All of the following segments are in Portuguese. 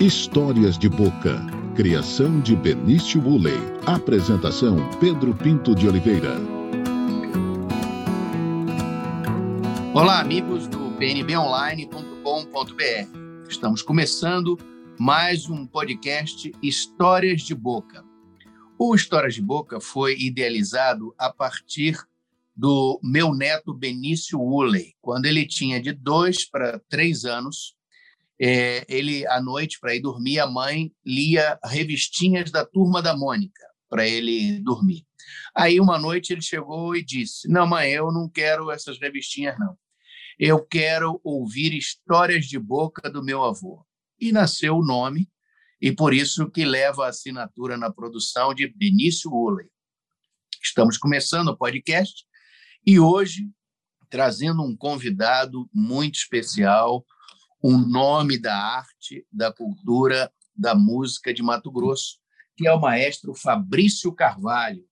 Histórias de Boca. Criação de Benício Woolley. Apresentação Pedro Pinto de Oliveira. Olá, amigos do pnbonline.com.br. Estamos começando mais um podcast Histórias de Boca. O Histórias de Boca foi idealizado a partir do meu neto Benício Woolley. Quando ele tinha de dois para três anos, é, ele, à noite, para ir dormir, a mãe lia revistinhas da Turma da Mônica para ele dormir. Aí, uma noite, ele chegou e disse: Não, mãe, eu não quero essas revistinhas, não. Eu quero ouvir histórias de boca do meu avô. E nasceu o nome, e por isso que leva a assinatura na produção de Benício Ulley. Estamos começando o podcast e hoje trazendo um convidado muito especial, um nome da arte, da cultura, da música de Mato Grosso, que é o maestro Fabrício Carvalho.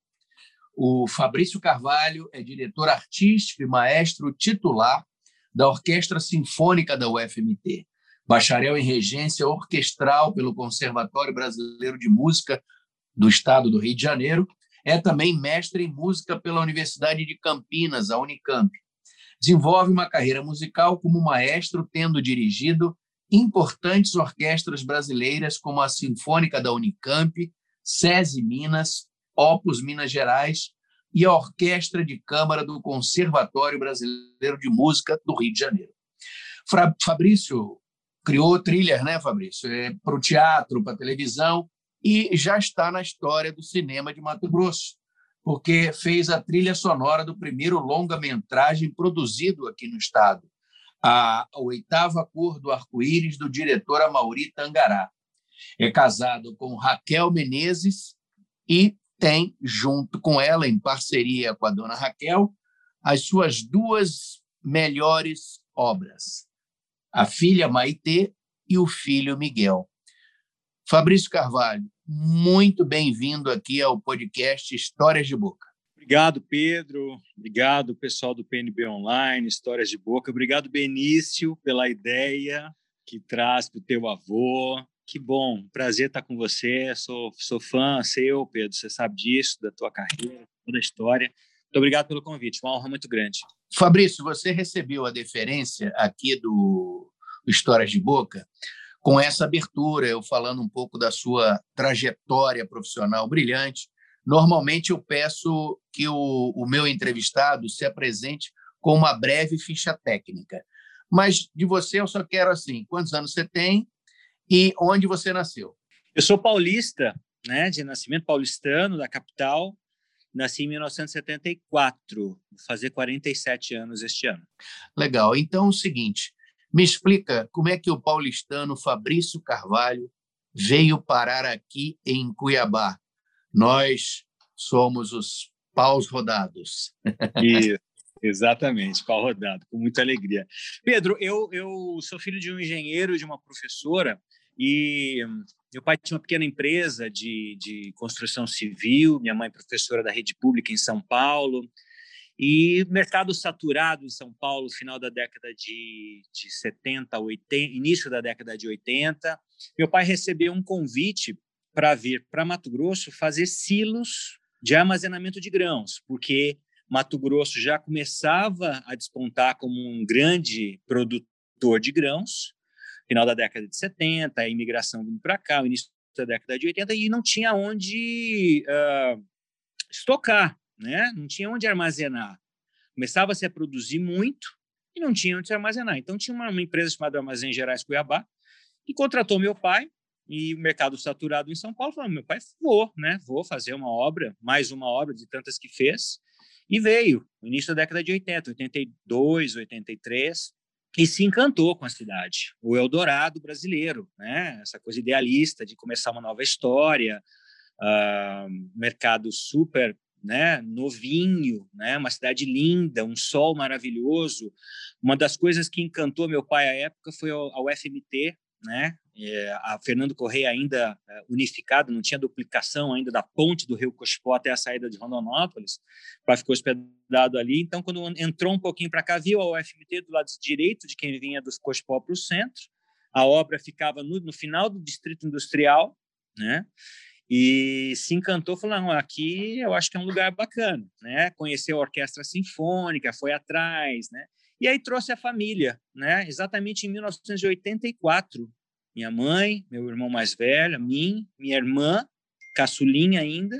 O Fabrício Carvalho é diretor artístico e maestro titular da Orquestra Sinfônica da UFMT, bacharel em regência orquestral pelo Conservatório Brasileiro de Música do Estado do Rio de Janeiro, é também mestre em música pela Universidade de Campinas, a Unicamp, Desenvolve uma carreira musical como maestro, tendo dirigido importantes orquestras brasileiras como a Sinfônica da Unicamp, SESI Minas, Opus Minas Gerais e a Orquestra de Câmara do Conservatório Brasileiro de Música do Rio de Janeiro. Fabrício criou trilhas, né, Fabrício? É, para o teatro, para a televisão, e já está na história do cinema de Mato Grosso porque fez a trilha sonora do primeiro longa-metragem produzido aqui no estado, a oitava cor do arco-íris do diretor Amauri Tangará. É casado com Raquel Menezes e tem, junto com ela, em parceria com a dona Raquel, as suas duas melhores obras, a filha Maitê e o filho Miguel. Fabrício Carvalho, muito bem-vindo aqui ao podcast Histórias de Boca. Obrigado, Pedro. Obrigado, pessoal do PNB Online, Histórias de Boca. Obrigado, Benício, pela ideia que traz para o teu avô. Que bom, prazer estar com você. Sou, sou fã seu, Pedro, você sabe disso, da tua carreira, toda a história. Muito obrigado pelo convite, uma honra muito grande. Fabrício, você recebeu a deferência aqui do Histórias de Boca com essa abertura, eu falando um pouco da sua trajetória profissional brilhante. Normalmente eu peço que o, o meu entrevistado se apresente com uma breve ficha técnica. Mas de você eu só quero assim, quantos anos você tem e onde você nasceu? Eu sou paulista, né, de nascimento paulistano da capital. Nasci em 1974, vou fazer 47 anos este ano. Legal. Então, é o seguinte, me explica como é que o paulistano Fabrício Carvalho veio parar aqui em Cuiabá. Nós somos os paus rodados. Isso, exatamente, pau rodado, com muita alegria. Pedro, eu, eu sou filho de um engenheiro, de uma professora, e meu pai tinha uma pequena empresa de, de construção civil, minha mãe professora da rede pública em São Paulo, e mercado saturado em São Paulo, final da década de, de 70, 80, início da década de 80. Meu pai recebeu um convite para vir para Mato Grosso fazer silos de armazenamento de grãos, porque Mato Grosso já começava a despontar como um grande produtor de grãos, final da década de 70, a imigração vindo para cá, o início da década de 80, e não tinha onde uh, estocar né? Não tinha onde armazenar. Começava-se a produzir muito e não tinha onde se armazenar. Então tinha uma, uma empresa chamada Armazém Gerais Cuiabá que contratou meu pai e o mercado saturado em São Paulo falou: meu pai, vou, né? Vou fazer uma obra, mais uma obra de tantas que fez. E veio, no início da década de 80, 82, 83, e se encantou com a cidade. O Eldorado brasileiro, né? Essa coisa idealista de começar uma nova história, uh, mercado super né, novinho, né, uma cidade linda, um sol maravilhoso. Uma das coisas que encantou meu pai à época foi a UFMT, né, é, a Fernando Correia ainda é, unificado, não tinha duplicação ainda da ponte do Rio Cochipó até a saída de Rondonópolis, pai ficou hospedado ali. Então, quando entrou um pouquinho para cá, viu a UFMT do lado direito de quem vinha dos Cochipó para o centro, A obra ficava no, no final do distrito industrial, né? E se encantou, falou: não, aqui eu acho que é um lugar bacana, né? Conheceu a orquestra sinfônica, foi atrás, né? E aí trouxe a família, né? Exatamente em 1984. Minha mãe, meu irmão mais velho, mim, minha irmã, caçulinha ainda.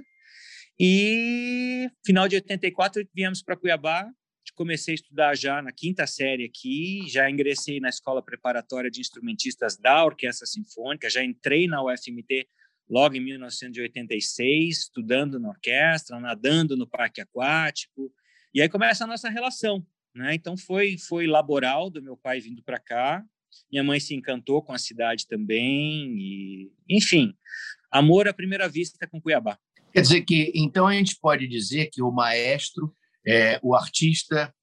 E final de 84 viemos para Cuiabá, comecei a estudar já na quinta série aqui, já ingressei na escola preparatória de instrumentistas da Orquestra Sinfônica, já entrei na UFMT logo em 1986, estudando na orquestra, nadando no parque aquático, e aí começa a nossa relação, né? Então foi foi laboral do meu pai vindo para cá, minha mãe se encantou com a cidade também e, enfim, amor à primeira vista com Cuiabá. Quer dizer que então a gente pode dizer que o maestro é, o artista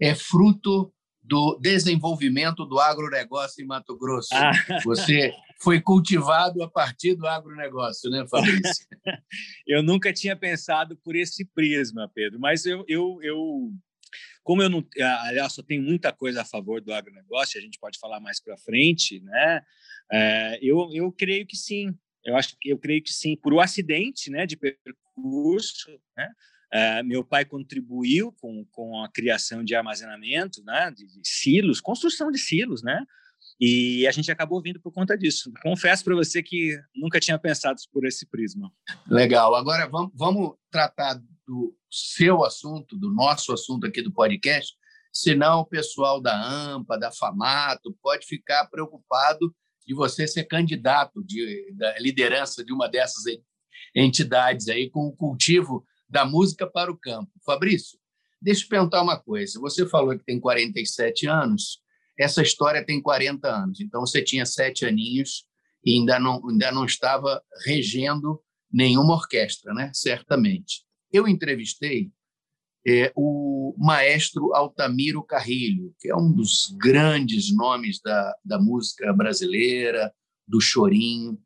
é fruto do desenvolvimento do agronegócio em Mato Grosso. Ah. Você foi cultivado a partir do agronegócio, né, Fabrício? eu nunca tinha pensado por esse prisma, Pedro, mas eu, eu, eu como eu não, aliás, só tenho muita coisa a favor do agronegócio, a gente pode falar mais para frente, né? É, eu, eu creio que sim. Eu acho que eu creio que sim, por o um acidente, né, de percurso, né? Uh, meu pai contribuiu com, com a criação de armazenamento, né, de, de, silos, construção de silos, né, e a gente acabou vindo por conta disso. Confesso para você que nunca tinha pensado por esse prisma. Legal. Agora vamos, vamos tratar do seu assunto, do nosso assunto aqui do podcast, senão o pessoal da AMPA, da FAMATO, pode ficar preocupado de você ser candidato de, da liderança de uma dessas entidades aí com o cultivo da música para o campo. Fabrício, deixa eu perguntar uma coisa. Você falou que tem 47 anos, essa história tem 40 anos, então você tinha sete aninhos e ainda não, ainda não estava regendo nenhuma orquestra, né? certamente. Eu entrevistei é, o maestro Altamiro Carrilho, que é um dos grandes nomes da, da música brasileira, do chorinho.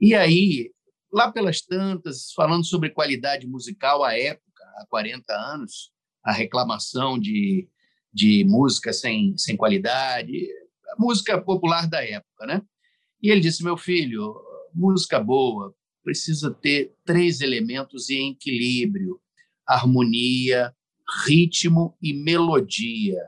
E aí lá pelas tantas, falando sobre qualidade musical à época, há 40 anos, a reclamação de, de música sem, sem qualidade, a música popular da época, né? E ele disse: meu filho, música boa precisa ter três elementos em equilíbrio: harmonia, ritmo e melodia.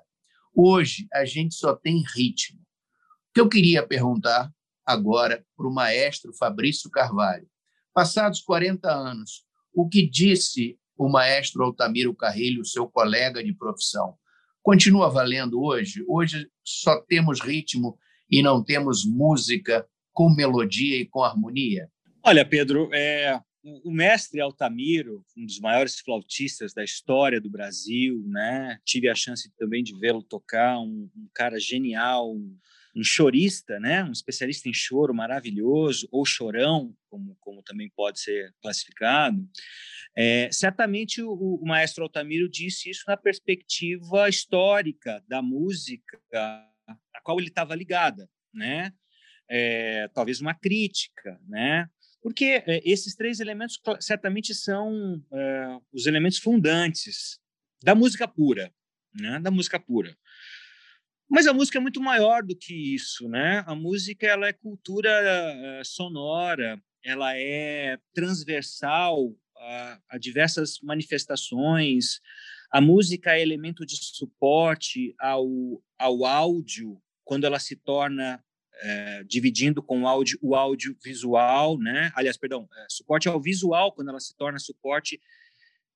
Hoje a gente só tem ritmo. O que eu queria perguntar agora para o maestro Fabrício Carvalho Passados 40 anos, o que disse o maestro Altamiro Carrilho, seu colega de profissão, continua valendo hoje? Hoje só temos ritmo e não temos música com melodia e com harmonia? Olha, Pedro, é, o mestre Altamiro, um dos maiores flautistas da história do Brasil, né? Tive a chance também de vê-lo tocar, um, um, cara genial, um, um chorista, né? Um especialista em choro maravilhoso, ou chorão, como, como também pode ser classificado. É, certamente o, o, maestro Altamiro disse isso na perspectiva histórica da música a qual ele estava ligada, né? É, talvez uma crítica, né? Porque é, esses três elementos certamente são é, os elementos fundantes da música pura, né? Da música pura. Mas a música é muito maior do que isso, né? A música ela é cultura uh, sonora, ela é transversal a, a, diversas manifestações. A música é elemento de suporte ao, ao áudio quando ela se torna é, dividindo com o áudio o áudio visual, né? Aliás, perdão, é, suporte ao visual quando ela se torna suporte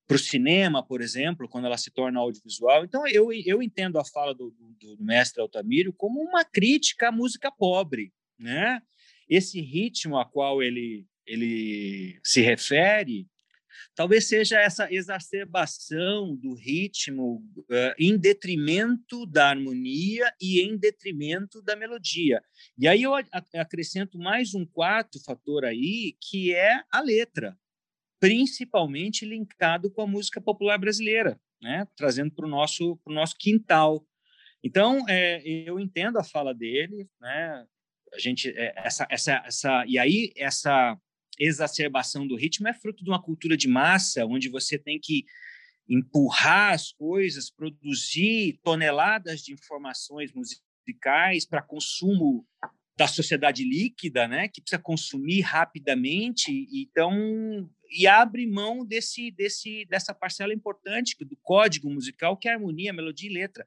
para o cinema, por exemplo, quando ela se torna audiovisual. Então, eu, eu entendo a fala do, do, do, mestre Altamiro como uma crítica à música pobre, né? Esse ritmo a qual ele, ele se refere talvez seja essa exacerbação do ritmo uh, em detrimento da harmonia e em detrimento da melodia. E aí eu acrescento mais um quarto fator aí, que é a letra principalmente linkado com a música popular brasileira, né? trazendo para o nosso, nosso quintal. Então, é, eu entendo a fala dele, né? A gente, é, essa, essa, essa, e aí essa exacerbação do ritmo é fruto de uma cultura de massa, onde você tem que empurrar as coisas, produzir toneladas de informações musicais para consumo da sociedade líquida, né, que precisa consumir rapidamente, então e abre mão desse, desse dessa parcela importante do código musical que é harmonia, melodia e letra.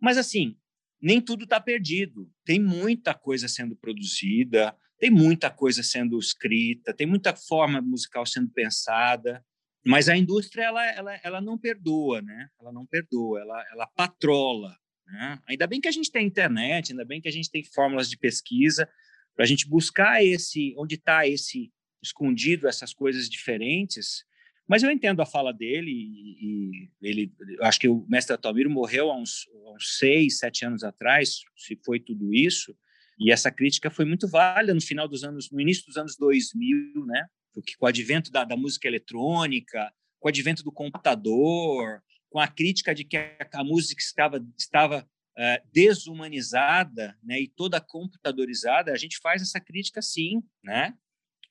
Mas assim, nem tudo está perdido. Tem muita coisa sendo produzida, tem muita coisa sendo escrita, tem muita forma musical sendo pensada. Mas a indústria ela, ela, ela não perdoa, né? Ela não perdoa, ela, ela patrola. Né? Ainda bem que a gente tem internet, ainda bem que a gente tem fórmulas de pesquisa para a gente buscar esse, onde está esse escondido, essas coisas diferentes. Mas eu entendo a fala dele e, e ele, acho que o mestre Atomiro morreu há uns, há uns seis, sete anos atrás, se foi tudo isso. E essa crítica foi muito válida no final dos anos, no início dos anos 2000, né? Porque com o advento da, da música eletrônica, com o advento do computador, com a crítica de que a, música estava, estava uh, desumanizada né, e toda computadorizada, a gente faz essa crítica sim, né?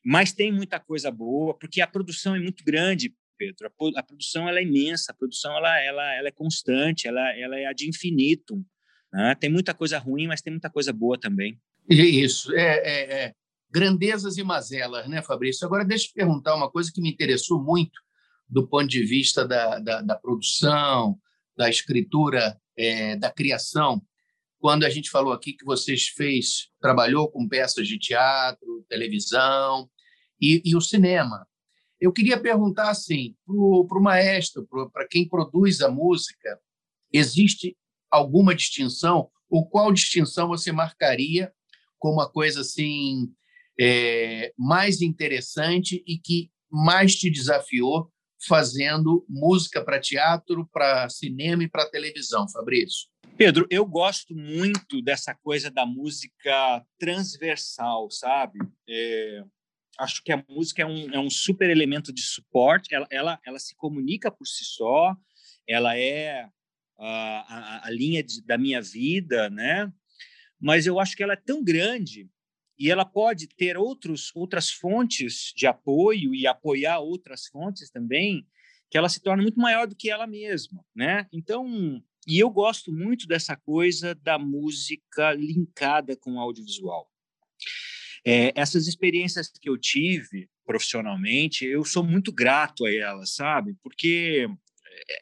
Mas tem muita coisa boa, porque a produção é muito grande, Pedro. A, produção ela é imensa, a produção ela, ela, ela é constante, ela, ela é ad infinitum. Né? Tem muita coisa ruim, mas tem muita coisa boa também. Isso, é, é, é. grandezas e mazelas, né, Fabrício? Agora, deixa eu te perguntar uma coisa que me interessou muito do ponto de vista da, da, da produção, da escritura, é, da criação. Quando a gente falou aqui que vocês fez, trabalhou com peças de teatro, televisão e, e o cinema. Eu queria perguntar assim, para o maestro, para quem produz a música, existe alguma distinção? Ou qual distinção você marcaria como a coisa assim é, mais interessante e que mais te desafiou fazendo música para teatro, para cinema e para televisão, Fabrício? Pedro, eu gosto muito dessa coisa da música transversal, sabe? É, acho que a música é um, é um super elemento de suporte, ela, ela, ela se comunica por si só, ela é a, a, a linha de, da minha vida, né? Mas eu acho que ela é tão grande e ela pode ter outros, outras fontes de apoio e apoiar outras fontes também, que ela se torna muito maior do que ela mesma, né? Então, e eu gosto muito dessa coisa da música linkada com o audiovisual. É, essas experiências que eu tive profissionalmente, eu sou muito grato a elas, sabe? Porque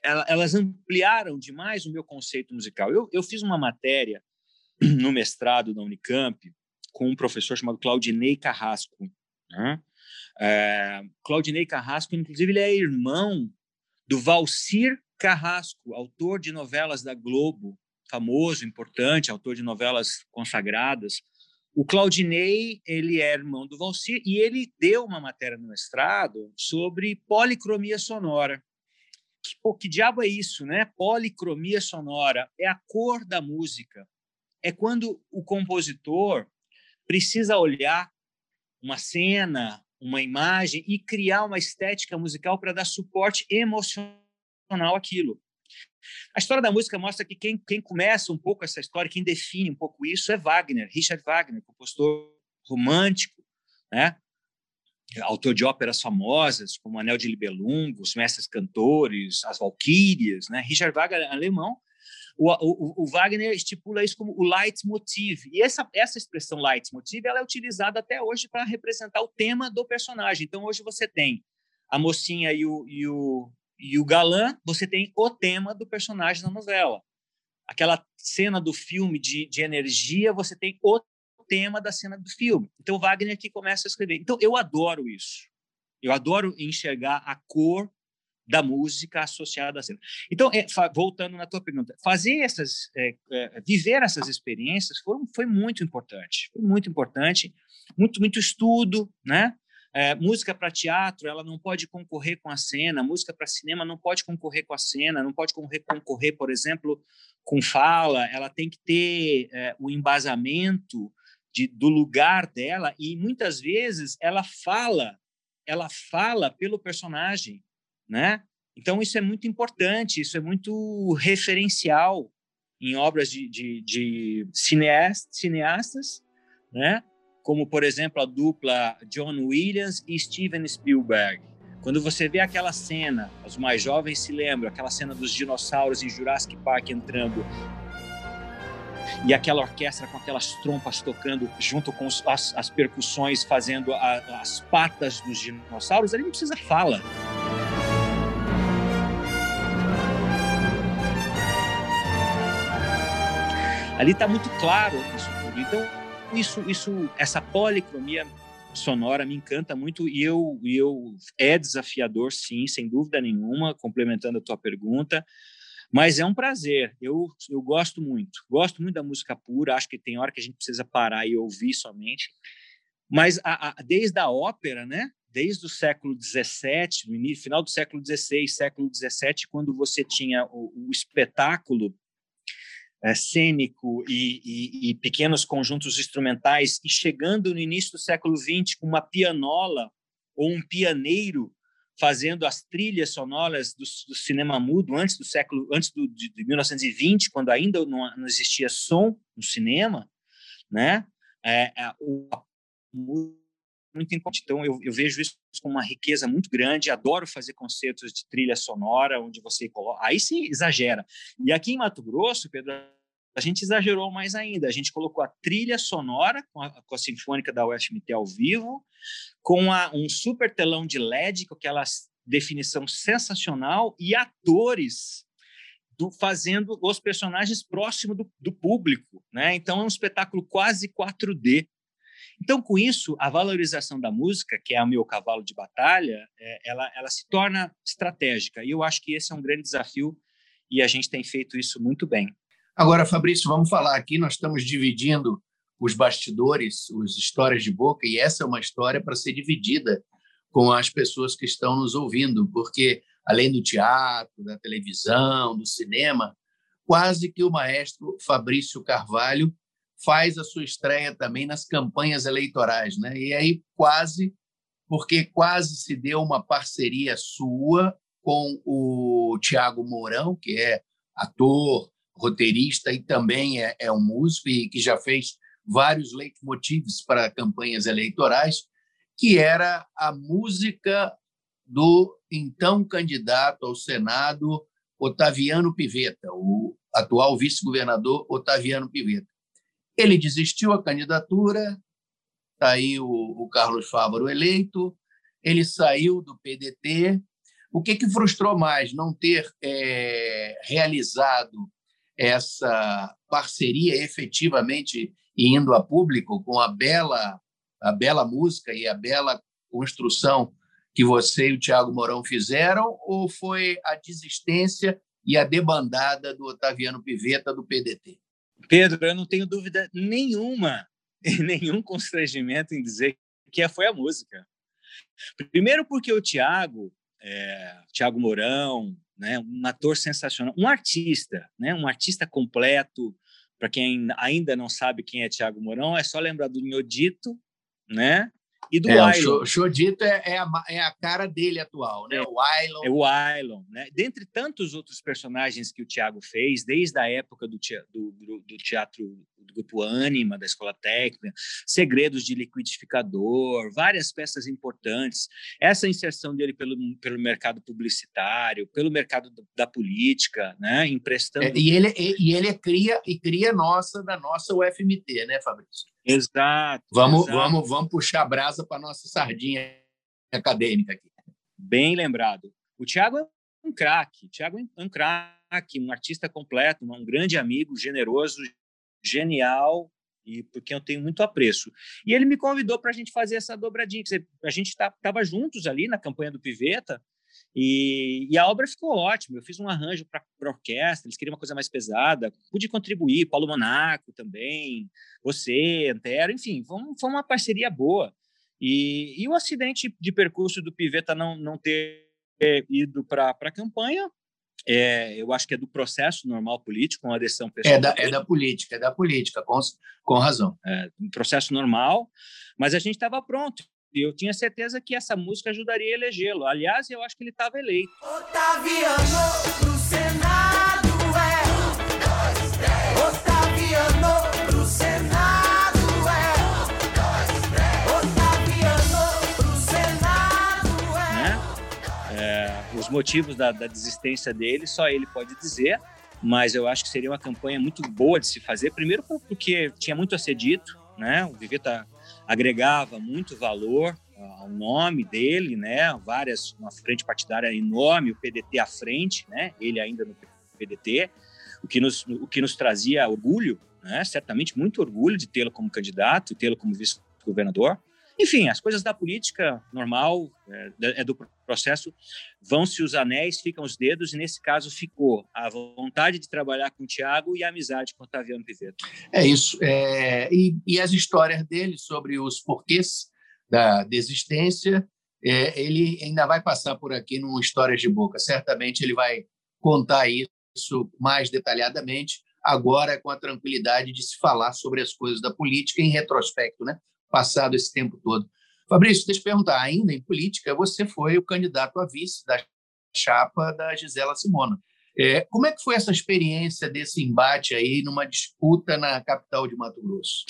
elas ampliaram demais o meu conceito musical. Eu, eu fiz uma matéria no mestrado da Unicamp com um professor chamado Claudinei Carrasco. Né? É, Claudinei Carrasco, inclusive, ele é irmão do Valcir Carrasco, autor de novelas da Globo, famoso, importante, autor de novelas consagradas. O Claudinei, ele é irmão do Valcir e ele deu uma matéria no mestrado sobre policromia sonora. Que, pô, que diabo é isso, né? Policromia sonora é a cor da música. É quando o compositor precisa olhar uma cena, uma imagem e criar uma estética musical para dar suporte emocional àquilo. A história da música mostra que quem, quem começa um pouco essa história, quem define um pouco isso é Wagner, Richard Wagner, compositor romântico, né? autor de óperas famosas como Anel de Libelungo, Os Mestres Cantores, As Valquírias, né? Richard Wagner é alemão o, o, o, Wagner estipula isso como o leitmotiv. E essa, essa expressão leitmotiv ela é utilizada até hoje para representar o tema do personagem. Então, hoje você tem a mocinha e o, e o, e o galã, você tem o tema do personagem na novela. Aquela cena do filme de, de energia, você tem o tema da cena do filme. Então, Wagner aqui começa a escrever. Então, eu adoro isso. Eu adoro enxergar a cor da música associada à cena. Então, é, voltando na tua pergunta, fazer essas, é, é, viver essas experiências foi, foi muito importante, foi muito importante, muito muito estudo, né? É, música para teatro, ela não pode concorrer com a cena, música para cinema não pode concorrer com a cena, não pode concorrer, por exemplo, com fala, ela tem que ter é, o embasamento de, do lugar dela e muitas vezes ela fala, ela fala pelo personagem, né? Então, isso é muito importante, isso é muito referencial em obras de, de, de cineastas, né? Como, por exemplo, a dupla John Williams e Steven Spielberg. Quando você vê aquela cena, os mais jovens se lembram, aquela cena dos dinossauros em Jurassic Park entrando e aquela orquestra com aquelas trompas tocando junto com as, as, percussões, fazendo a, as patas dos dinossauros, ali não precisa fala. Ali está muito claro isso isso, isso, essa policromia sonora me encanta muito e eu, eu é desafiador, sim, sem dúvida nenhuma, complementando a tua pergunta. Mas é um prazer, eu, eu gosto muito. Gosto muito da música pura, acho que tem hora que a gente precisa parar e ouvir somente. Mas a, a, desde a ópera, né? desde o século XVII, no início, final do século XVI, século XVII, quando você tinha o, o espetáculo é, cênico e, e, e, pequenos conjuntos instrumentais, e chegando no início do século XX com uma pianola ou um pianeiro fazendo as trilhas sonoras do, do, cinema mudo antes do século antes do, de, de 1920 quando ainda não, não, existia som no cinema né? É, muito importante então eu, eu, vejo isso como uma riqueza muito grande adoro fazer concertos de trilha sonora onde você coloca aí sim exagera e aqui em Mato Grosso Pedro a gente exagerou mais ainda. A gente colocou a trilha sonora com a, com a Sinfônica da UFMT ao vivo, com a, um super telão de LED, com aquela definição sensacional, e atores do, fazendo os personagens próximo do, do público. Né? Então, é um espetáculo quase 4D. Então, com isso, a valorização da música, que é o meu cavalo de batalha, é, ela, ela se torna estratégica. E eu acho que esse é um grande desafio e a gente tem feito isso muito bem. Agora, Fabrício, vamos falar aqui. Nós estamos dividindo os bastidores, as histórias de boca, e essa é uma história para ser dividida com as pessoas que estão nos ouvindo, porque além do teatro, da televisão, do cinema, quase que o maestro Fabrício Carvalho faz a sua estreia também nas campanhas eleitorais, né? E aí quase, porque quase se deu uma parceria sua com o Tiago Mourão, que é ator, roteirista e também é, é um músico e que já fez vários leitmotivs para campanhas eleitorais, que era a música do então candidato ao Senado Otaviano Pivetta, o atual vice-governador Otaviano Pivetta. Ele desistiu a candidatura, está aí o, o, Carlos Fávaro eleito, ele saiu do PDT. O que, que frustrou mais? Não ter é, realizado essa parceria efetivamente indo a público com a bela a bela música e a bela construção que você e o Tiago Mourão fizeram ou foi a desistência e a debandada do Otaviano Piveta do PDT? Pedro, eu não tenho dúvida nenhuma nenhum constrangimento em dizer que foi a música. Primeiro porque o Tiago, é, Tiago Mourão, né? Um ator sensacional, um artista, né? Um artista completo. Para quem ainda não sabe quem é Tiago Mourão, é só lembrar do Nhodito, né? E do é, O Chodito é, é, a, é a cara dele atual, né? É, o Ailon. É o Ailon, né? Dentre tantos outros personagens que o Tiago fez, desde a época do, teatro, do, do teatro do grupo Anima, da Escola Técnica, Segredos de Liquidificador, várias peças importantes. Essa inserção dele pelo, pelo mercado publicitário, pelo mercado da política, né? Emprestando... É, e, ele, e, e ele é cria, e cria nossa, da nossa UFMT, né, Fabrício? Exato. Vamos, exato. vamos, vamos puxar a brasa para nossa sardinha acadêmica aqui. Bem lembrado. O Tiago é um craque. O Tiago é um craque, um artista completo, um grande amigo, generoso, genial e por quem eu tenho muito apreço. E ele me convidou para a gente fazer essa dobradinha. A gente estava tá, juntos ali na campanha do Piveta e, e, a obra ficou ótima. Eu fiz um arranjo para orquestra, eles queriam uma coisa mais pesada. Pude contribuir, Paulo Monaco também, você, Antero, enfim, foi, foi uma parceria boa. E, e, o acidente de percurso do Piveta não, não ter ido para a campanha, é, eu acho que é do processo normal político, uma adesão pessoal. É da, é da política, é da política, com, com razão. É um processo normal, mas a gente estava pronto. E eu tinha certeza que essa música ajudaria a elegê-lo. Aliás, eu acho que ele estava eleito. Otaviano pro Senado é. Um, dois, três. Otaviano pro Senado é. Um, dois, três. Otaviano pro Senado é. Né? é os motivos da, da desistência dele, só ele pode dizer. mas eu acho que seria uma campanha muito boa de se fazer. Primeiro, porque tinha muito a ser dito, né? O Viveta agregava muito valor ao nome dele, né? Várias, uma frente partidária enorme, o PDT à frente, né? Ele ainda no PDT, o que nos, o que nos trazia orgulho, né? Certamente muito orgulho de tê-lo como candidato e tê-lo como vice-governador. Enfim, as coisas da política normal, é, é, do processo, vão-se os anéis, ficam os dedos, e nesse caso ficou a vontade de trabalhar com o Tiago e a amizade com o Otaviano Piveto. É isso. É, e, e, as histórias dele sobre os porquês da desistência, é, ele ainda vai passar por aqui num Histórias de Boca. Certamente ele vai contar isso mais detalhadamente, agora com a tranquilidade de se falar sobre as coisas da política em retrospecto, né? Passado esse tempo todo. Fabrício, deixa eu perguntar, ainda em política, você foi o candidato a vice da chapa da Gisela Simona. É, como é que foi essa experiência desse embate aí numa disputa na capital de Mato Grosso?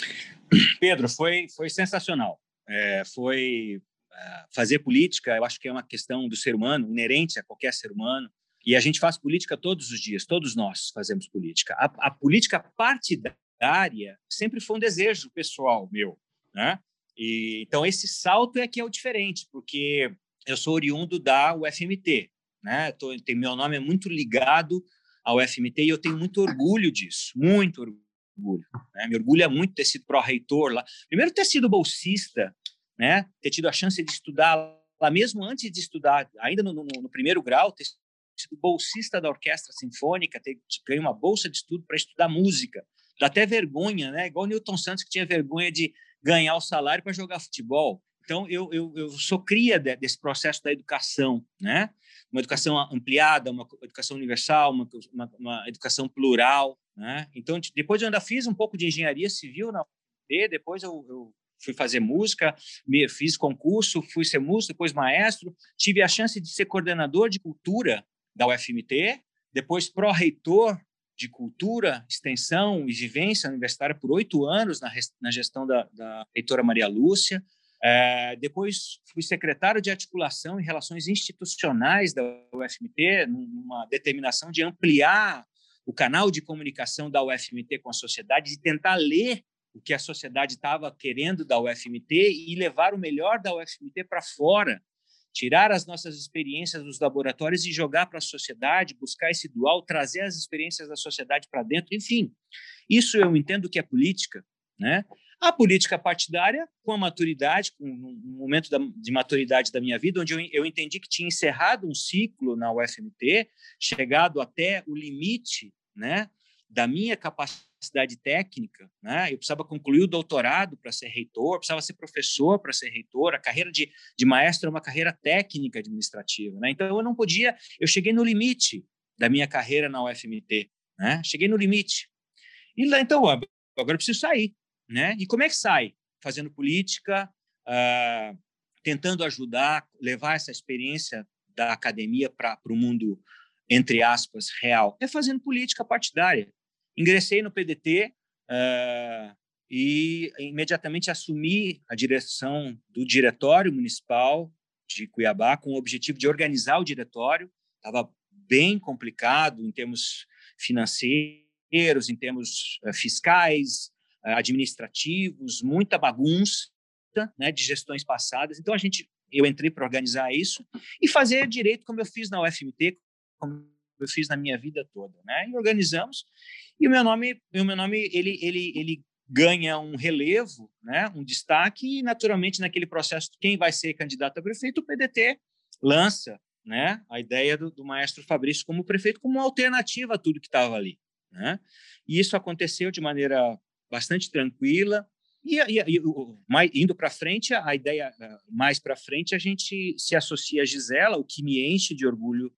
Pedro, foi, foi sensacional. É, foi é, fazer política, eu acho que é uma questão do ser humano, inerente a qualquer ser humano. E a gente faz política todos os dias, todos nós fazemos política. A, a política partidária sempre foi um desejo pessoal meu né? E, então, esse salto é que é o diferente, porque eu sou oriundo da UFMT, né? Tô, tem, meu nome é muito ligado ao UFMT e eu tenho muito orgulho disso, muito orgulho. Né? Me orgulha muito ter sido pró-reitor lá. Primeiro, ter sido bolsista, né? ter tido a chance de estudar lá, mesmo antes de estudar, ainda no, no, no primeiro grau, ter sido bolsista da Orquestra Sinfônica, ter ganho uma bolsa de estudo para estudar música. Dá até vergonha, né? Igual o Newton Santos, que tinha vergonha de ganhar o salário para jogar futebol. Então, eu, eu, eu sou cria de, desse processo da educação, né? Uma educação ampliada, uma educação universal, uma, uma, uma educação plural, né? Então, depois eu ainda fiz um pouco de engenharia civil na UFD, depois eu, eu fui fazer música, me, fiz concurso, fui ser músico, depois maestro, tive a chance de ser coordenador de cultura da UFMT, depois pró-reitor de cultura, extensão e vivência universitária por oito anos na, na gestão da, da reitora Maria Lúcia. É, depois fui secretário de articulação e relações institucionais da UFMT, numa determinação de ampliar o canal de comunicação da UFMT com a sociedade, de tentar ler o que a sociedade estava querendo da UFMT e levar o melhor da UFMT para fora tirar as nossas experiências dos laboratórios e jogar para a sociedade, buscar esse dual, trazer as experiências da sociedade para dentro, enfim. Isso eu entendo que é política, né? A política partidária, com a maturidade, com um momento de maturidade da minha vida, onde eu, eu entendi que tinha encerrado um ciclo na UFMT, chegado até o limite, né, da minha capacidade capacidade técnica, né? Eu precisava concluir o doutorado para ser reitor, precisava ser professor para ser reitor. A carreira de, de maestro é uma carreira técnica administrativa, né? Então eu não podia. Eu cheguei no limite da minha carreira na UFMT, né? Cheguei no limite. E lá então agora eu preciso sair, né? E como é que sai? Fazendo política, uh, tentando ajudar, levar essa experiência da academia para o mundo entre aspas real. É fazendo política partidária Ingressei no PDT uh, eh, e imediatamente assumi a direção do Diretório Municipal de Cuiabá com o objetivo de organizar o diretório. Estava bem complicado em termos financeiros, em termos uh, fiscais, uh, administrativos, muita bagunça né, de gestões passadas. Então a gente, eu entrei para organizar isso e fazer direito como eu fiz na UFMT, como eu fiz na minha vida toda, né? E organizamos e o meu nome, o meu nome ele, ele, ele ganha um relevo, né, um destaque, e naturalmente naquele processo, quem vai ser candidato a prefeito, o PDT lança né, a ideia do, do maestro Fabrício como prefeito, como uma alternativa a tudo que estava ali. Né? E isso aconteceu de maneira bastante tranquila. E, e, e mais, indo para frente, a ideia mais para frente, a gente se associa a Gisela, o que me enche de orgulho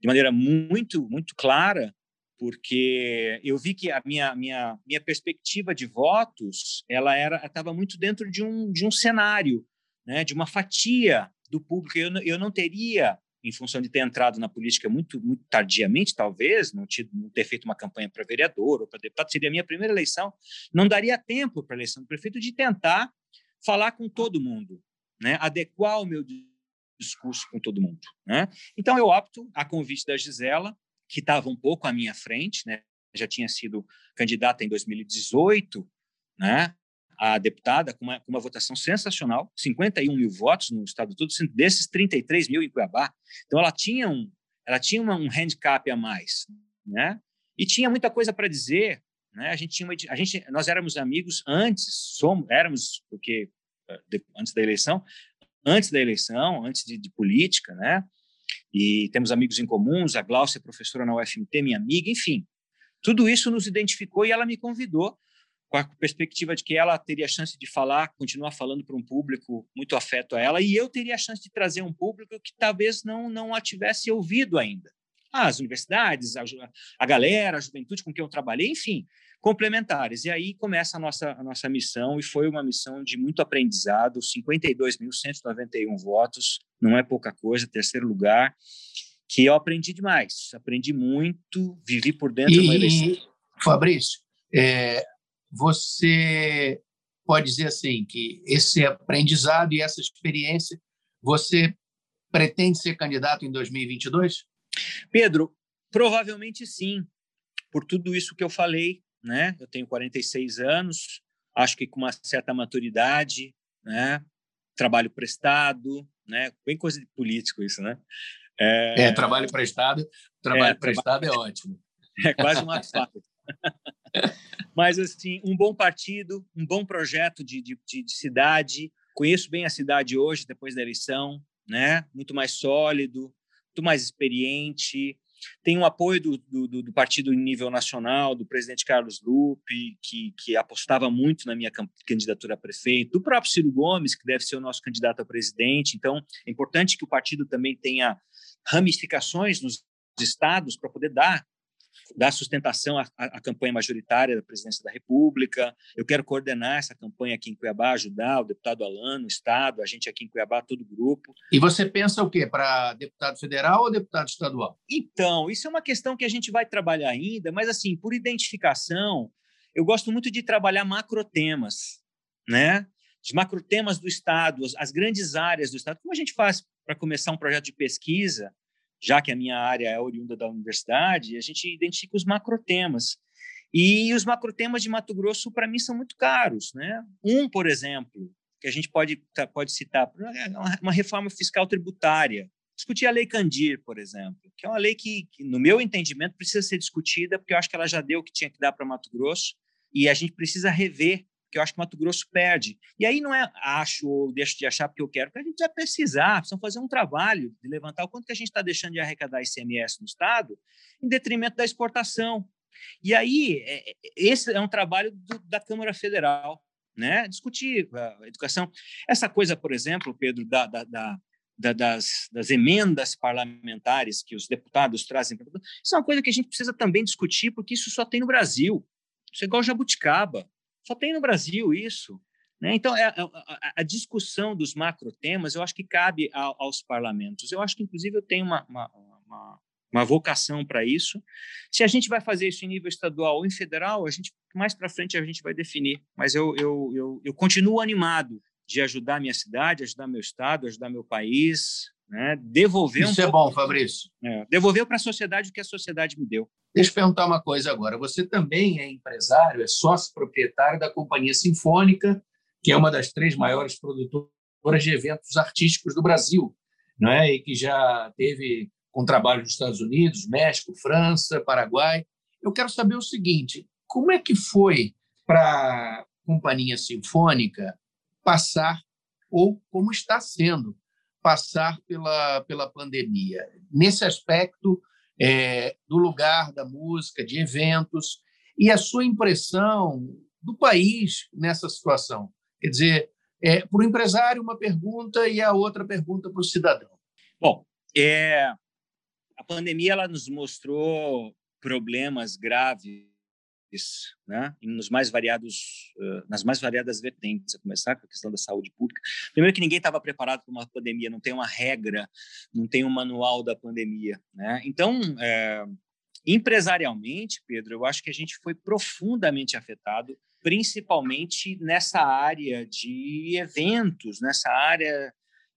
de maneira muito, muito clara, porque eu vi que a minha, minha, minha perspectiva de votos ela era estava muito dentro de um, de um cenário, né, de uma fatia do público. Eu, eu não teria, em função de ter entrado na política muito, muito tardiamente, talvez, não, tido, não ter feito uma campanha para vereador ou para deputado, seria a minha primeira eleição, não daria tempo para a eleição do prefeito de tentar falar com todo mundo, né, adequar o meu discurso com todo mundo. Né? Então, eu opto, a convite da Gisela, que estava um pouco à minha frente, né? Já tinha sido candidata em 2018, né? A deputada com uma, com uma votação sensacional, 51 mil votos no estado todo, desses 33 mil em Cuiabá. Então ela tinha um, ela tinha um handicap a mais, né? E tinha muita coisa para dizer, né? A gente tinha uma, a gente, nós éramos amigos antes, somos, éramos porque eh, antes da eleição, antes da eleição, antes de, de política, né? E temos amigos em comuns, a Glaucia é professora na UFMT, minha amiga, enfim. Tudo isso nos identificou e ela me convidou com a perspectiva de que ela teria a chance de falar, continuar falando para um público muito afeto a ela, e eu teria a chance de trazer um público que talvez não, não a tivesse ouvido ainda. As universidades, a, a galera, a juventude com quem eu trabalhei, enfim, complementares. E aí começa a nossa, a nossa missão, e foi uma missão de muito aprendizado: 52.191 votos, não é pouca coisa, terceiro lugar, que eu aprendi demais, aprendi muito, vivi por dentro de uma eleição. Fabrício, é, você pode dizer assim que esse aprendizado e essa experiência, você pretende ser candidato em 2022? Pedro, provavelmente sim, por tudo isso que eu falei, né? Eu tenho 46 anos, acho que com uma certa maturidade, né? Trabalho prestado, né? Bem coisa de político isso, né? É, é trabalho prestado, trabalho é, prestado trabalho... é ótimo. É quase um ato Mas, assim, um bom partido, um bom projeto de, de, de, cidade. Conheço bem a cidade hoje, depois da eleição, né? Muito mais sólido, muito mais experiente. Tem o apoio do, do, do, partido em nível nacional, do presidente Carlos Lupe, que, que apostava muito na minha candidatura a prefeito, do próprio Ciro Gomes, que deve ser o nosso candidato a presidente. Então, é importante que o partido também tenha ramificações nos estados para poder dar dar sustentação à, à, campanha majoritária da presidência da República. Eu quero coordenar essa campanha aqui em Cuiabá, ajudar o deputado Alano, o Estado, a gente aqui em Cuiabá, todo o grupo. E você pensa o quê? Para deputado federal ou deputado estadual? Então, isso é uma questão que a gente vai trabalhar ainda, mas, assim, por identificação, eu gosto muito de trabalhar macrotemas, né? Os macrotemas do Estado, as, as grandes áreas do Estado. Como a gente faz para começar um projeto de pesquisa? Já que a minha área é oriunda da universidade, a gente identifica os macrotemas. E os macrotemas de Mato Grosso, para mim, são muito caros. Né? Um, por exemplo, que a gente pode, tá, pode citar, é uma reforma fiscal tributária. Discutir a Lei Candir, por exemplo, que é uma lei que, que, no meu entendimento, precisa ser discutida, porque eu acho que ela já deu o que tinha que dar para Mato Grosso, e a gente precisa rever que eu acho que Mato Grosso perde. E aí não é acho ou deixo de achar porque eu quero, porque a gente vai precisar, precisamos fazer um trabalho de levantar o quanto que a gente está deixando de arrecadar ICMS no Estado em detrimento da exportação. E aí, é, é, esse é um trabalho do, da Câmara Federal, né? discutir a educação. Essa coisa, por exemplo, Pedro, da, da, da das, das, emendas parlamentares que os deputados trazem. Isso é uma coisa que a gente precisa também discutir, porque isso só tem no Brasil. Isso é igual jabuticaba. Só tem no Brasil isso. Né? Então, é, é, a, a, discussão dos macrotemas, eu acho que cabe a, aos parlamentos. Eu acho que, inclusive, eu tenho uma, uma, uma, uma vocação para isso. Se a gente vai fazer isso em nível estadual ou em federal, a gente mais para frente a gente vai definir. Mas eu, eu, eu, eu continuo animado de ajudar a minha cidade, ajudar meu estado, ajudar meu país, né? devolver Isso um é bom, Fabrício. É, devolver para a sociedade o que a sociedade me deu. Deixa eu perguntar uma coisa agora. Você também é empresário, é sócio proprietário da Companhia Sinfônica, que é uma das três maiores produtoras de eventos artísticos do Brasil, não é? E que já teve com trabalho nos Estados Unidos, México, França, Paraguai. Eu quero saber o seguinte: como é que foi para a Companhia Sinfônica passar ou como está sendo passar pela, pela pandemia. Nesse aspecto é, do lugar da música, de eventos, e a sua impressão do país nessa situação. Quer dizer, é, para o empresário, uma pergunta e a outra pergunta para o cidadão. Bom, é, a pandemia ela nos mostrou problemas graves né, nos mais variados, nas mais variadas vertentes, a começar com a questão da saúde pública. Primeiro que ninguém estava preparado para uma pandemia, não tem uma regra, não tem um manual da pandemia, né? Então, é, empresarialmente, Pedro, eu acho que a gente foi profundamente afetado, principalmente nessa área de eventos, nessa área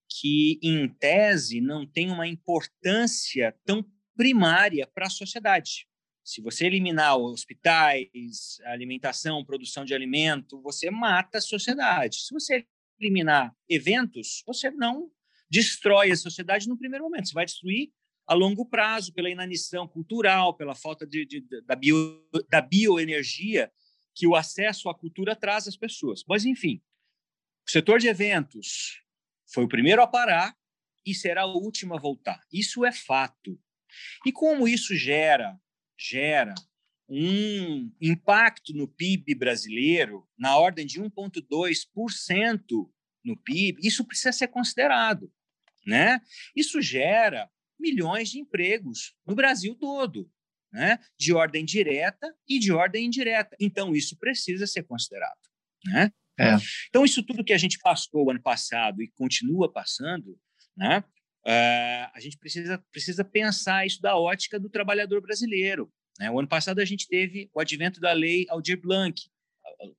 que, em tese, não tem uma importância tão primária para a sociedade. Se você eliminar hospitais, alimentação, produção de alimento, você mata a sociedade. Se você eliminar eventos, você não destrói a sociedade no primeiro momento. Você vai destruir a longo prazo pela inanição cultural, pela falta de, de, da, bio, da bioenergia que o acesso à cultura traz às pessoas. Mas, enfim, o setor de eventos foi o primeiro a parar e será o último a voltar. Isso é fato. E como isso gera gera um impacto no PIB brasileiro na ordem de 1,2% no PIB, isso precisa ser considerado. Né? Isso gera milhões de empregos no Brasil todo, né? de ordem direta e de ordem indireta. Então, isso precisa ser considerado. Né? É. Então, isso tudo que a gente passou ano passado e continua passando, né? Uh, a gente precisa, precisa pensar isso da ótica do trabalhador brasileiro. Né? O ano passado a gente teve o advento da lei Aldir Blanc,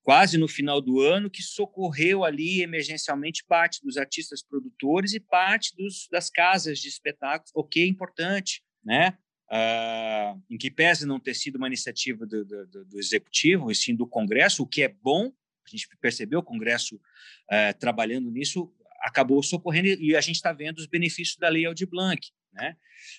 quase no final do ano, que socorreu ali emergencialmente parte dos artistas produtores e parte dos, das casas de espetáculos, o que é importante, né? Uh, em que pese não ter sido uma iniciativa do, do, do, executivo, e sim do Congresso, o que é bom, a gente percebeu o Congresso uh, trabalhando nisso, acabou socorrendo e a gente está vendo os benefícios da lei Aldir Blanc. Né?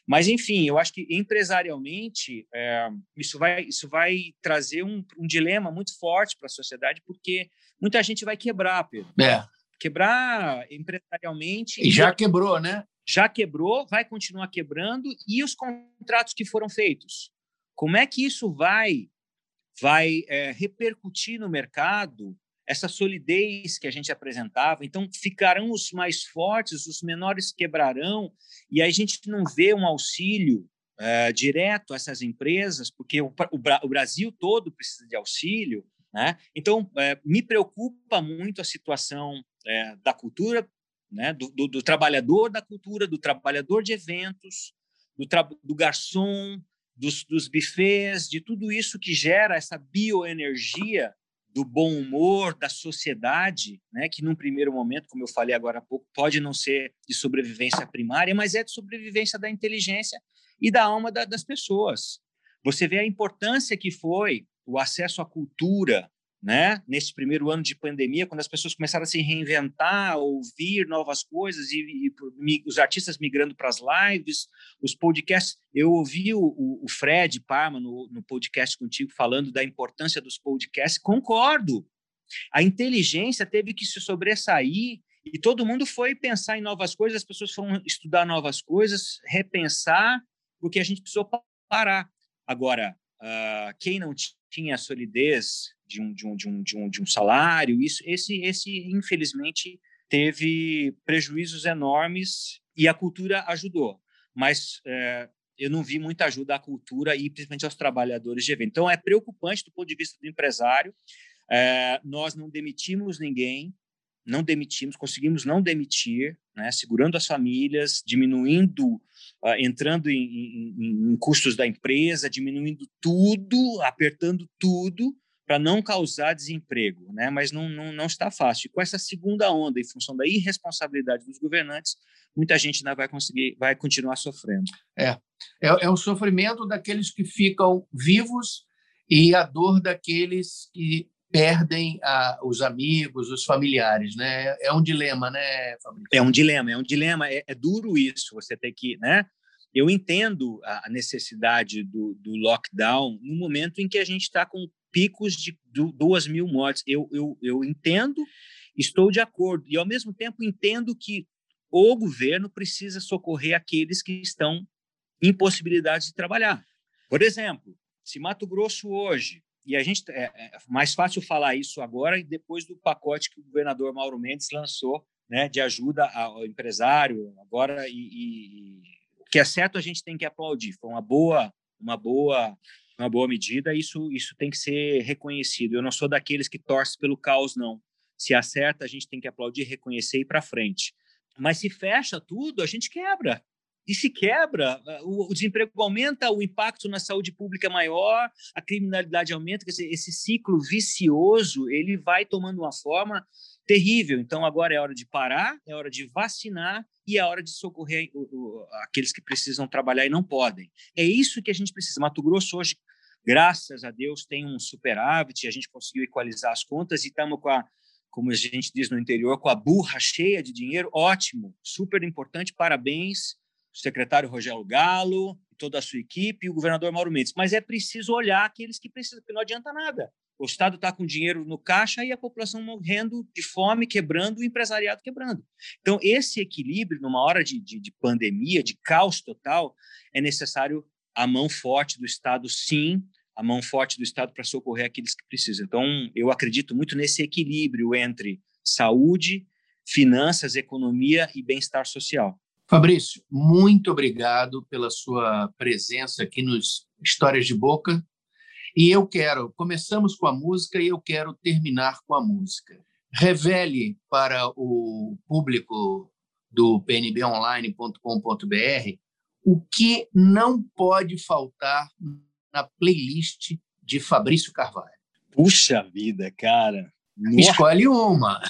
Mas, enfim, eu acho que empresarialmente é, isso, vai, isso vai trazer um, um dilema muito forte para a sociedade, porque muita gente vai quebrar, Pedro. É. Quebrar empresarialmente. E já quebrou, né? Já quebrou, vai continuar quebrando. E os contratos que foram feitos? Como é que isso vai, vai é, repercutir no mercado essa solidez que a gente apresentava. Então, ficarão os mais fortes, os menores quebrarão, e aí a gente não vê um auxílio uh, direto a essas empresas, porque o, o, o, Brasil todo precisa de auxílio. Né? Então, uh, me preocupa muito a situação uh, da cultura, né? Do, do, do, trabalhador da cultura, do trabalhador de eventos, do, do garçom, dos, dos bufês, de tudo isso que gera essa bioenergia do bom humor da sociedade, né, que num primeiro momento, como eu falei agora há pouco, pode não ser de sobrevivência primária, mas é de sobrevivência da inteligência e da alma da, das pessoas. Você vê a importância que foi o acesso à cultura, né? Nesse primeiro ano de pandemia, quando as pessoas começaram a se reinventar, ouvir novas coisas e, e os artistas migrando para as lives, os podcasts. Eu ouvi o, o Fred Parma no, no podcast contigo falando da importância dos podcasts. Concordo. A inteligência teve que se sobressair e todo mundo foi pensar em novas coisas, as pessoas foram estudar novas coisas, repensar, porque a gente precisou parar. Agora, uh, quem não tinha a solidez de um, de um, de um, de um, de um salário. Isso, esse, esse, infelizmente, teve prejuízos enormes e a cultura ajudou. Mas é, eu não vi muita ajuda à cultura e principalmente aos trabalhadores de evento. Então, é preocupante do ponto de vista do empresário. É, nós não demitimos ninguém, não demitimos, conseguimos não demitir, né, segurando as famílias, diminuindo, uh, entrando em, em, em, custos da empresa, diminuindo tudo, apertando tudo, para não causar desemprego, né? mas não, não, não está fácil. E com essa segunda onda, em função da irresponsabilidade dos governantes, muita gente ainda vai conseguir, vai continuar sofrendo. É, é, é o sofrimento daqueles que ficam vivos e a dor daqueles que perdem a, os amigos, os familiares, né? É um dilema, né, Fabrício? É um dilema, é um dilema. É, é duro isso. Você tem que, né? Eu entendo a necessidade do, do lockdown no momento em que a gente está com picos de duas mil mortes. Eu, eu, eu entendo, estou de acordo, e ao mesmo tempo entendo que o governo precisa socorrer aqueles que estão em possibilidade de trabalhar. Por exemplo, se Mato Grosso hoje, e a gente é, é mais fácil falar isso agora e depois do pacote que o governador Mauro Mendes lançou, né, de ajuda ao empresário agora e, e que é certo a gente tem que aplaudir. Foi uma boa, uma boa uma boa medida, isso, isso tem que ser reconhecido. Eu não sou daqueles que torcem pelo caos, não. Se acerta, a gente tem que aplaudir, reconhecer e ir para frente. Mas se fecha tudo, a gente quebra. E se quebra, o, desemprego aumenta, o impacto na saúde pública é maior, a criminalidade aumenta, quer dizer, esse ciclo vicioso, ele vai tomando uma forma terrível. Então, agora é hora de parar, é hora de vacinar e é hora de socorrer aqueles que precisam trabalhar e não podem. É isso que a gente precisa. Mato Grosso hoje, graças a Deus, tem um superávit, a gente conseguiu equalizar as contas e estamos com a como a gente diz no interior, com a burra cheia de dinheiro, ótimo, super importante, parabéns secretário Rogério Galo, toda a sua equipe e o governador Mauro Mendes. Mas é preciso olhar aqueles que precisam, porque não adianta nada. O Estado está com dinheiro no caixa e a população morrendo de fome, quebrando, o empresariado quebrando. Então, esse equilíbrio, numa hora de, de, de pandemia, de caos total, é necessário a mão forte do Estado, sim, a mão forte do Estado para socorrer aqueles que precisam. Então, eu acredito muito nesse equilíbrio entre saúde, finanças, economia e bem-estar social. Fabrício, muito obrigado pela sua presença aqui nos Histórias de Boca. E eu quero, começamos com a música e eu quero terminar com a música. Revele para o público do pnbonline.com.br o que não pode faltar na playlist de Fabrício Carvalho. Puxa vida, cara. Escolhe uma.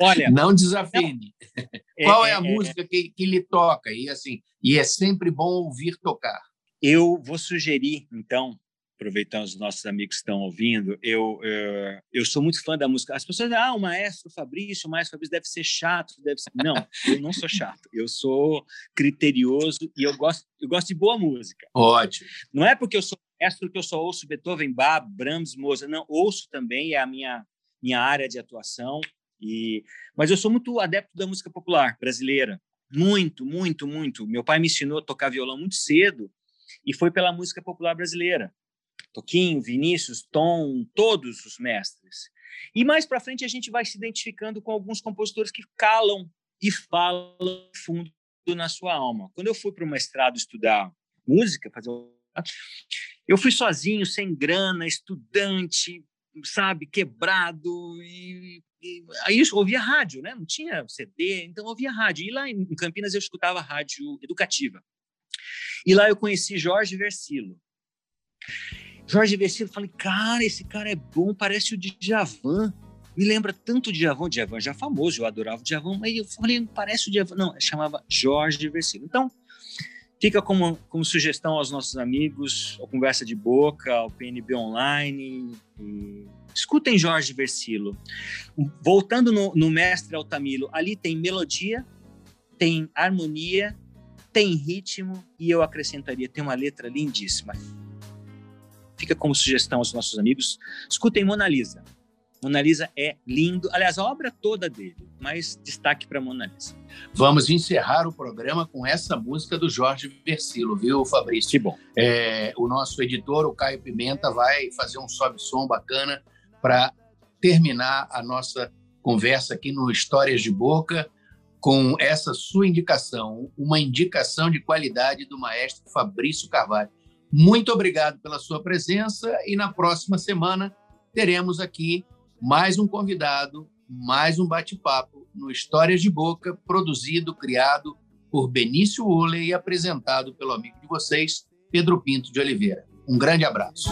Olha, não desafine. Não, é, Qual é, é a é, música que, que lhe toca? E assim, e é sempre bom ouvir tocar. Eu vou sugerir, então, aproveitando os nossos amigos que estão ouvindo, eu, eu, eu sou muito fã da música. As pessoas dizem, ah, o maestro Fabrício, o maestro Fabrício deve ser chato, deve ser... Não, eu não sou chato. Eu sou criterioso e eu gosto, eu gosto de boa música. Ótimo. Não é porque eu sou maestro que eu só ouço Beethoven, Bach, Brahms, Mozart. Não, ouço também, é a minha, minha área de atuação. E, mas eu sou muito adepto da música popular brasileira, muito, muito, muito. Meu pai me ensinou a tocar violão muito cedo e foi pela música popular brasileira. Toquinho, Vinícius, Tom, todos os mestres. E mais para frente a gente vai se identificando com alguns compositores que calam e falam fundo na sua alma. Quando eu fui para o mestrado estudar música, fazer eu fui sozinho, sem grana, estudante, sabe, quebrado e e aí eu ouvia rádio, né? Não tinha CD, então eu ouvia rádio. E lá em Campinas eu escutava rádio educativa. E lá eu conheci Jorge Versilo. Jorge Versilo, falei, cara, esse cara é bom, parece o Djavan. Me lembra tanto o Djavan, o Djavan já famoso, eu adorava o Djavan, mas eu falei, parece o Djavan. Não, chamava Jorge Versilo. Então, fica como, como sugestão aos nossos amigos, a Conversa de Boca, ao PNB Online, e Escutem Jorge Versilo. Voltando no, no Mestre Altamilo, ali tem melodia, tem harmonia, tem ritmo e eu acrescentaria, tem uma letra lindíssima. Fica como sugestão aos nossos amigos. Escutem Mona Lisa. Mona Lisa é lindo. Aliás, a obra toda dele, mas destaque para Mona Lisa. Vamos encerrar o programa com essa música do Jorge Versilo, viu, Fabrício? Que bom. É, o nosso editor, o Caio Pimenta, vai fazer um sobe-som bacana para terminar a nossa conversa aqui no Histórias de Boca com essa sua indicação, uma indicação de qualidade do maestro Fabrício Carvalho. Muito obrigado pela sua presença e na próxima semana teremos aqui mais um convidado, mais um bate-papo no Histórias de Boca, produzido, criado por Benício Uller e apresentado pelo amigo de vocês, Pedro Pinto de Oliveira. Um grande abraço.